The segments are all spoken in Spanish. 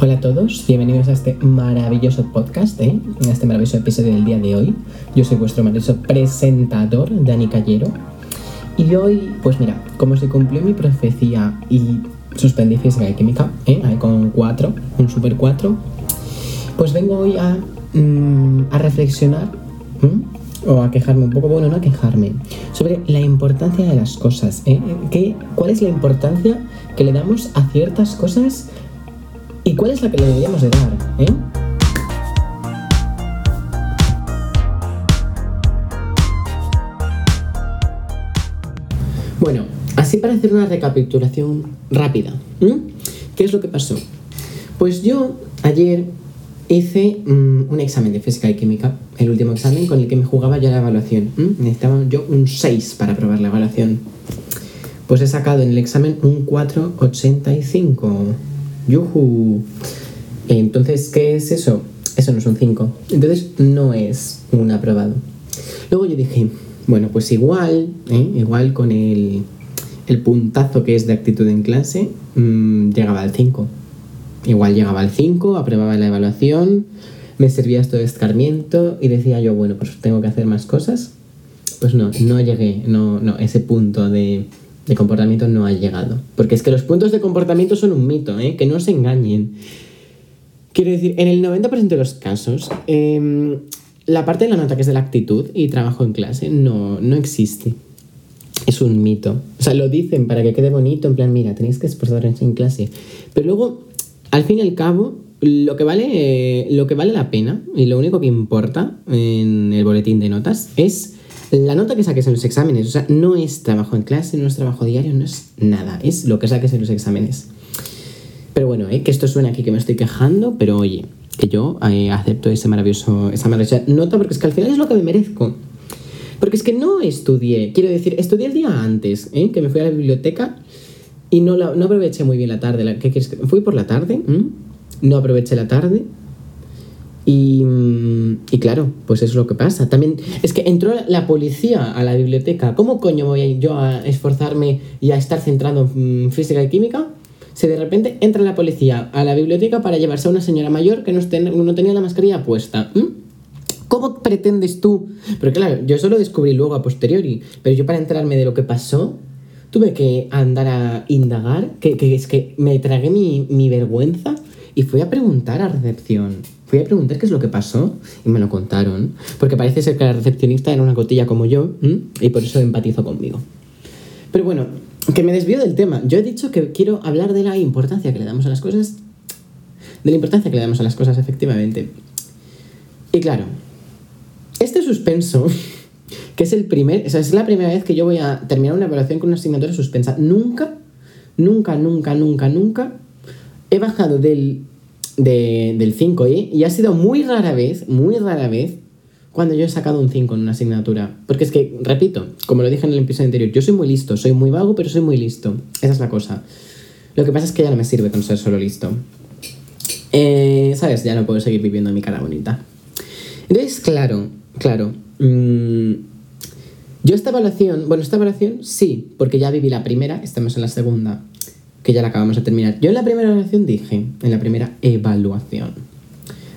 Hola a todos, bienvenidos a este maravilloso podcast, ¿eh? a este maravilloso episodio del día de hoy. Yo soy vuestro maravilloso presentador, Dani Callero. Y hoy, pues mira, como se cumplió mi profecía y suspendí física y química, ¿eh? con 4, un super 4, pues vengo hoy a, mm, a reflexionar o a quejarme un poco, bueno, no a quejarme, sobre la importancia de las cosas. ¿eh? ¿Qué, ¿Cuál es la importancia que le damos a ciertas cosas y cuál es la que le deberíamos de dar? ¿eh? Bueno, así para hacer una recapitulación rápida. ¿Qué es lo que pasó? Pues yo ayer hice mm, un examen de física y química, el último examen con el que me jugaba ya la evaluación. Necesitaba yo un 6 para aprobar la evaluación. Pues he sacado en el examen un 4,85. ¡Yuhu! Entonces, ¿qué es eso? Eso no es un 5. Entonces, no es un aprobado. Luego yo dije, bueno, pues igual, ¿eh? igual con el, el, puntazo que es de actitud en clase, mmm, llegaba al 5. Igual llegaba al 5, aprobaba la evaluación, me servía esto de escarmiento y decía yo, bueno, pues tengo que hacer más cosas. Pues no, no llegué, no, no, ese punto de, de comportamiento no ha llegado. Porque es que los puntos de comportamiento son un mito, ¿eh? que no se engañen. Quiero decir, en el 90% de los casos, eh, la parte de la nota que es de la actitud y trabajo en clase no, no existe. Es un mito. O sea, lo dicen para que quede bonito, en plan, mira, tenéis que esforzaros en clase. Pero luego al fin y al cabo, lo que vale, lo que vale la pena y lo único que importa en el boletín de notas es la nota que saques en los exámenes. O sea, no es trabajo en clase, no es trabajo diario, no es nada. Es lo que saques en los exámenes. Pero bueno, ¿eh? que esto suena aquí que me estoy quejando, pero oye, que yo eh, acepto ese maravilloso, esa maravillosa nota porque es que al final es lo que me merezco. Porque es que no estudié, quiero decir, estudié el día antes, ¿eh? que me fui a la biblioteca y no, no aproveché muy bien la tarde. ¿Qué quieres? Fui por la tarde, no aproveché la tarde. Y, y, claro, pues eso es lo que pasa. También es que entró la policía a la biblioteca. ¿Cómo coño voy yo a esforzarme y a estar centrado en física y química? Si de repente entra la policía a la biblioteca para llevarse a una señora mayor que no, no tenía la mascarilla puesta. ¿Cómo pretendes tú? Pero claro, yo eso lo descubrí luego a posteriori. Pero yo para enterarme de lo que pasó, tuve que andar a indagar, que, es que me tragué mi, vergüenza y fui a preguntar a recepción. Fui a preguntar qué es lo que pasó y me lo contaron. Porque parece ser que la recepcionista era una cotilla como yo y por eso empatizó conmigo. Pero bueno, que me desvío del tema. Yo he dicho que quiero hablar de la importancia que le damos a las cosas. De la importancia que le damos a las cosas, efectivamente. Y claro, este suspenso que es el primer, o sea, es la primera vez que yo voy a terminar una evaluación con una asignatura suspensa. Nunca, nunca, nunca, nunca, nunca he bajado del, del 5, ¿eh? Y ha sido muy rara vez, muy rara vez, cuando yo he sacado un 5 en una asignatura. Porque es que, repito, como lo dije en el episodio anterior, yo soy muy listo, soy muy vago, pero soy muy listo. Esa es la cosa. Lo que pasa es que ya no me sirve con ser solo listo. Eh, ¿Sabes? Ya no puedo seguir viviendo mi cara bonita. Entonces, claro, claro. Mmm, yo esta evaluación, bueno, esta evaluación sí, porque ya viví la primera, estamos en la segunda, que ya la acabamos de terminar. Yo en la primera evaluación dije, en la primera evaluación,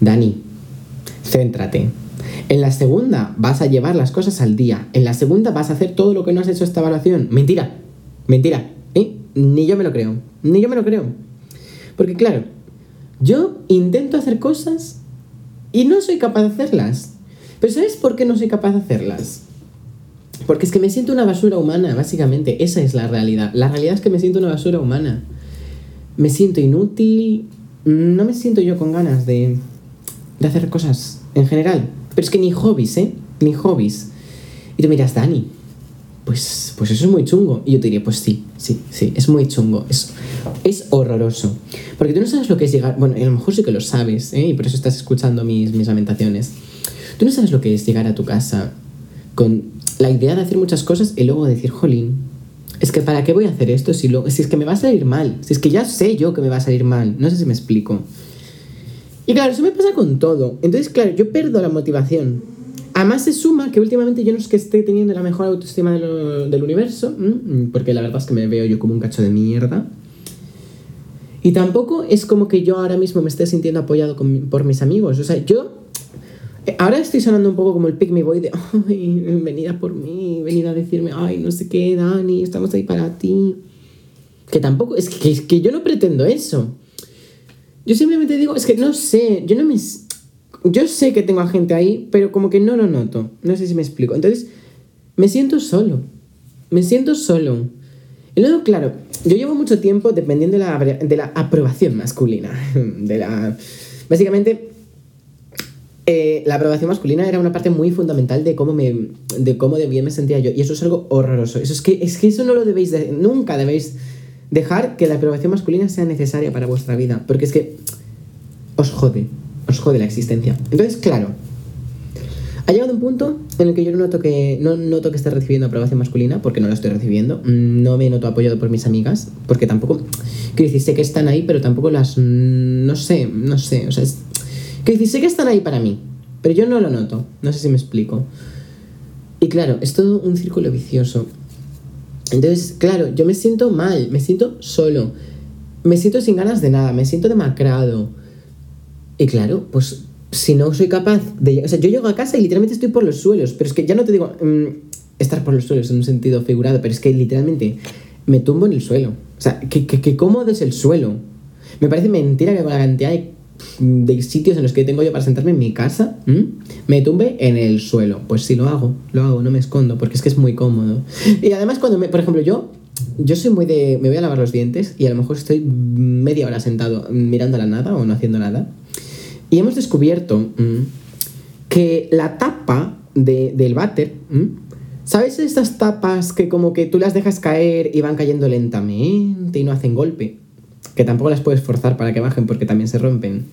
Dani, céntrate. En la segunda vas a llevar las cosas al día. En la segunda vas a hacer todo lo que no has hecho esta evaluación. Mentira, mentira. ¿eh? Ni yo me lo creo, ni yo me lo creo. Porque claro, yo intento hacer cosas y no soy capaz de hacerlas. Pero ¿sabes por qué no soy capaz de hacerlas? Porque es que me siento una basura humana, básicamente. Esa es la realidad. La realidad es que me siento una basura humana. Me siento inútil. No me siento yo con ganas de, de hacer cosas en general. Pero es que ni hobbies, ¿eh? Ni hobbies. Y tú miras, Dani, pues, pues eso es muy chungo. Y yo te diría, pues sí, sí, sí, es muy chungo. Es, es horroroso. Porque tú no sabes lo que es llegar. Bueno, a lo mejor sí que lo sabes, ¿eh? Y por eso estás escuchando mis, mis lamentaciones. Tú no sabes lo que es llegar a tu casa con la idea de hacer muchas cosas y luego decir, jolín, es que ¿para qué voy a hacer esto si, lo, si es que me va a salir mal? Si es que ya sé yo que me va a salir mal. No sé si me explico. Y claro, eso me pasa con todo. Entonces, claro, yo pierdo la motivación. Además se suma que últimamente yo no es que esté teniendo la mejor autoestima del universo, porque la verdad es que me veo yo como un cacho de mierda. Y tampoco es como que yo ahora mismo me esté sintiendo apoyado por mis amigos. O sea, yo ahora estoy sonando un poco como el pick me boy de, ay, venida por mí, venida a decirme, ay, no sé qué, Dani, estamos ahí para ti. Que tampoco, es que, es que yo no pretendo eso. Yo simplemente digo, es que no sé, yo no me... Yo sé que tengo a gente ahí, pero como que no lo noto. No sé si me explico. Entonces, me siento solo. Me siento solo. Y luego, claro, yo llevo mucho tiempo dependiendo de la, de la aprobación masculina. De la... Básicamente, eh, la aprobación masculina era una parte muy fundamental de cómo, me, de cómo de bien me sentía yo. Y eso es algo horroroso. Eso es, que, es que eso no lo debéis... De, nunca debéis dejar que la aprobación masculina sea necesaria para vuestra vida. Porque es que os jode. Os jode la existencia. Entonces, claro, ha llegado un punto en el que yo no noto que, no noto que esté recibiendo aprobación masculina, porque no la estoy recibiendo. No me noto apoyado por mis amigas, porque tampoco. Quiero decir, sé que están ahí, pero tampoco las. No sé, no sé. O sea, es, quiero decir, sé que están ahí para mí, pero yo no lo noto. No sé si me explico. Y claro, es todo un círculo vicioso. Entonces, claro, yo me siento mal, me siento solo, me siento sin ganas de nada, me siento demacrado. Y claro, pues si no soy capaz de... O sea, yo llego a casa y literalmente estoy por los suelos, pero es que ya no te digo mm, estar por los suelos en un sentido figurado, pero es que literalmente me tumbo en el suelo. O sea, que, que, cómodo es el suelo. Me parece mentira que con la cantidad de, sitios en los que tengo yo para sentarme en mi casa, me tumbe en el suelo. Pues sí, lo hago, lo hago, no me escondo, porque es que es muy cómodo. Y además cuando, me, por ejemplo, yo yo soy muy de. Me voy a lavar los dientes y a lo mejor estoy media hora sentado mirando a la nada o no haciendo nada. Y hemos descubierto que la tapa del váter, ¿sabes estas tapas que como que tú las dejas caer y van cayendo lentamente y no hacen golpe? Que tampoco las puedes forzar para que bajen porque también se rompen.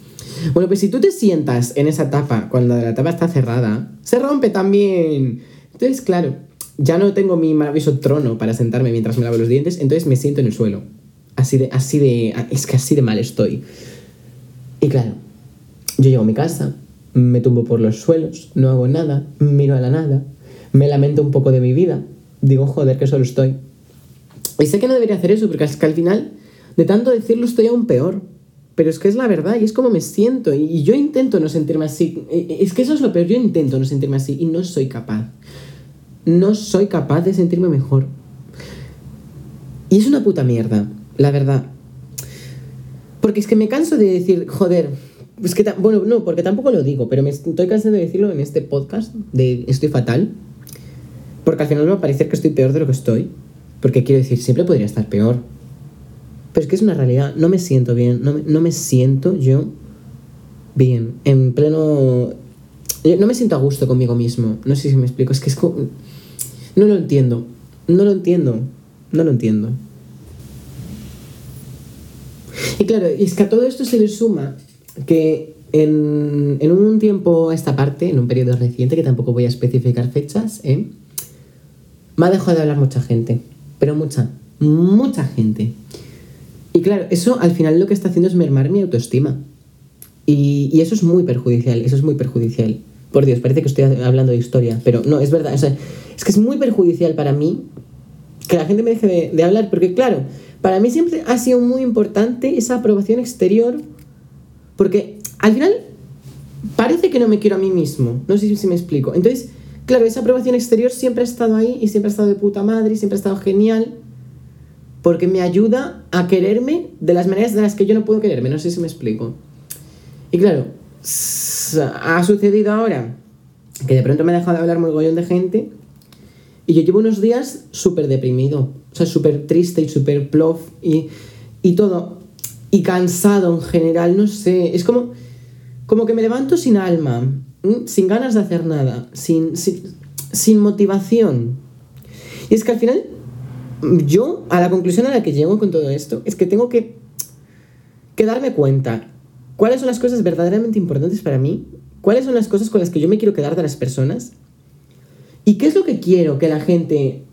Bueno, pues si tú te sientas en esa tapa cuando la tapa está cerrada, se rompe también. Entonces, claro, ya no tengo mi maravilloso trono para sentarme mientras me lavo los dientes, entonces me siento en el suelo. Así de, así de, es que así de mal estoy. Y claro, yo llego a mi casa, me tumbo por los suelos, no hago nada, miro a la nada, me lamento un poco de mi vida, digo, joder, que solo estoy. Y sé que no debería hacer eso, porque es que al final, de tanto decirlo, estoy aún peor. Pero es que es la verdad y es como me siento. Y yo intento no sentirme así. Es que eso es lo peor. Yo intento no sentirme así y no soy capaz. No soy capaz de sentirme mejor. Y es una puta mierda, la verdad. Porque es que me canso de decir, joder, es que, bueno, no, porque tampoco lo digo, pero me estoy cansado de decirlo en este podcast, de estoy fatal, porque al final me va a parecer que estoy peor de lo que estoy, porque quiero decir, siempre podría estar peor. Pero es que es una realidad, no me siento bien, no me, siento yo bien, en pleno... No me siento a gusto conmigo mismo, no sé si me explico, es que es como... No lo entiendo, no lo entiendo, no lo entiendo. Y claro, es que a todo esto se le suma que en, en, un tiempo esta parte, en un periodo reciente, que tampoco voy a especificar fechas, ¿eh? me ha dejado de hablar mucha gente, pero mucha, mucha gente. Y claro, eso al final lo que está haciendo es mermar mi autoestima. Y, eso es muy perjudicial, eso es muy perjudicial. Por Dios, parece que estoy hablando de historia, pero no, es verdad, es que es muy perjudicial para mí que la gente me deje de, de hablar, porque claro, para mí siempre ha sido muy importante esa aprobación exterior porque al final parece que no me quiero a mí mismo. No sé si me explico. Entonces, claro, esa aprobación exterior siempre ha estado ahí y siempre ha estado de puta madre y siempre ha estado genial. Porque me ayuda a quererme de las maneras de las que yo no puedo quererme. No sé si me explico. Y claro, ha sucedido ahora que de pronto me ha dejado de hablar mogollón de gente y yo llevo unos días súper deprimido, o sea, súper triste y súper plof y, y todo y cansado en general, no sé, es como, como que me levanto sin alma, sin ganas de hacer nada, sin, sin, motivación. Y es que al final, yo, a la conclusión a la que llego con todo esto, es que tengo que, que darme cuenta cuáles son las cosas verdaderamente importantes para mí, cuáles son las cosas con las que yo me quiero quedar de las personas y qué es lo que quiero que la gente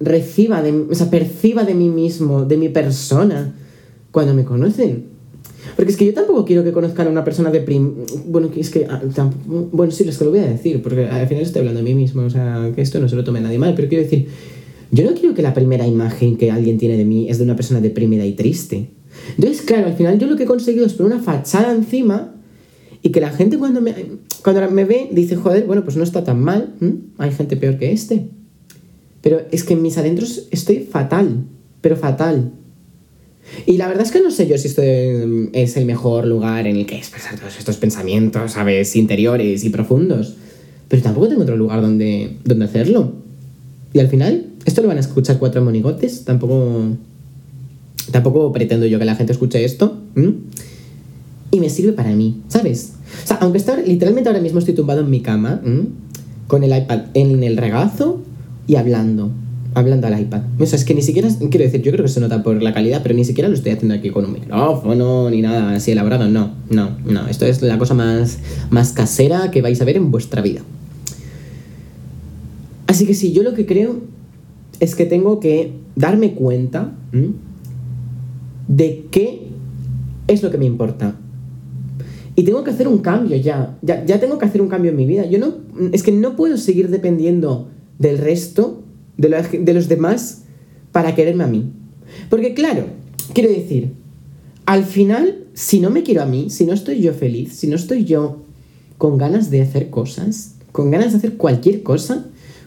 reciba, de, o sea, perciba de mí mismo, de mi persona cuando me conocen. Porque es que yo tampoco quiero que conozcan a una persona de prim... Bueno, es que... Ah, bueno, sí, es que lo voy a decir, porque al final estoy hablando de mí mismo, o sea, que esto no se lo tome nadie mal, pero quiero decir, yo no quiero que la primera imagen que alguien tiene de mí es de una persona deprimida y triste. Entonces, claro, al final yo lo que he conseguido es poner una fachada encima y que la gente cuando me, cuando me ve dice, joder, bueno, pues no está tan mal, hay gente peor que este. Pero es que en mis adentros estoy fatal, pero fatal. Y la verdad es que no sé yo si esto es el mejor lugar en el que expresar todos estos pensamientos, ¿sabes? Interiores y profundos. Pero tampoco tengo otro lugar donde, donde hacerlo. Y al final, esto lo van a escuchar cuatro monigotes. Tampoco. Tampoco pretendo yo que la gente escuche esto. Y me sirve para mí, ¿sabes? O sea, aunque está, literalmente ahora mismo estoy tumbado en mi cama, con el iPad en el regazo y hablando hablando al iPad. O sea, es que ni siquiera, quiero decir, yo creo que se nota por la calidad, pero ni siquiera lo estoy haciendo aquí con un micrófono ni nada así elaborado. No, no, no. Esto es la cosa más, más casera que vais a ver en vuestra vida. Así que sí, yo lo que creo es que tengo que darme cuenta de qué es lo que me importa. Y tengo que hacer un cambio ya. ya. Ya tengo que hacer un cambio en mi vida. Yo no. Es que no puedo seguir dependiendo del resto de, los demás para quererme a mí. Porque claro, quiero decir, al final, si no me quiero a mí, si no estoy yo feliz, si no estoy yo con ganas de hacer cosas, con ganas de hacer cualquier cosa,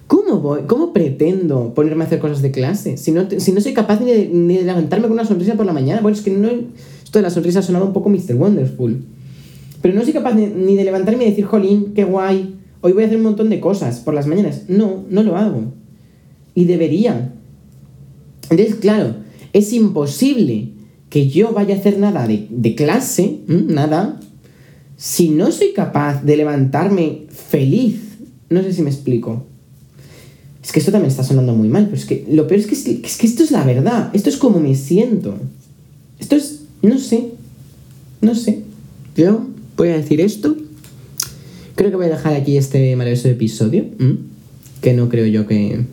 ¿cómo, voy, cómo pretendo ponerme a hacer cosas de clase? Si no, si no soy capaz ni de, levantarme con una sonrisa por la mañana. Bueno, es que no, esto de la sonrisa sonaba un poco Mr. Wonderful. Pero no soy capaz ni de levantarme y decir, jolín, qué guay, hoy voy a hacer un montón de cosas por las mañanas. No, no lo hago y deberían. Entonces, claro, es imposible que yo vaya a hacer nada de, clase, nada, si no soy capaz de levantarme feliz. No sé si me explico. Es que esto también está sonando muy mal, pero es que lo peor es que, es que esto es la verdad. Esto es como me siento. Esto es, no sé, no sé. Yo voy a decir esto. Creo que voy a dejar aquí este maravilloso episodio. Que no creo yo que,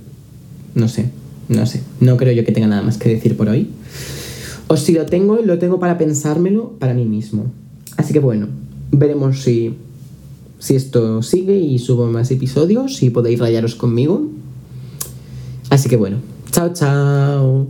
no sé, no sé. No creo yo que tenga nada más que decir por hoy. O si lo tengo, lo tengo para pensármelo para mí mismo. Así que bueno, veremos si, si esto sigue y subo más episodios, si podéis rayaros conmigo. Así que bueno, chao, chao.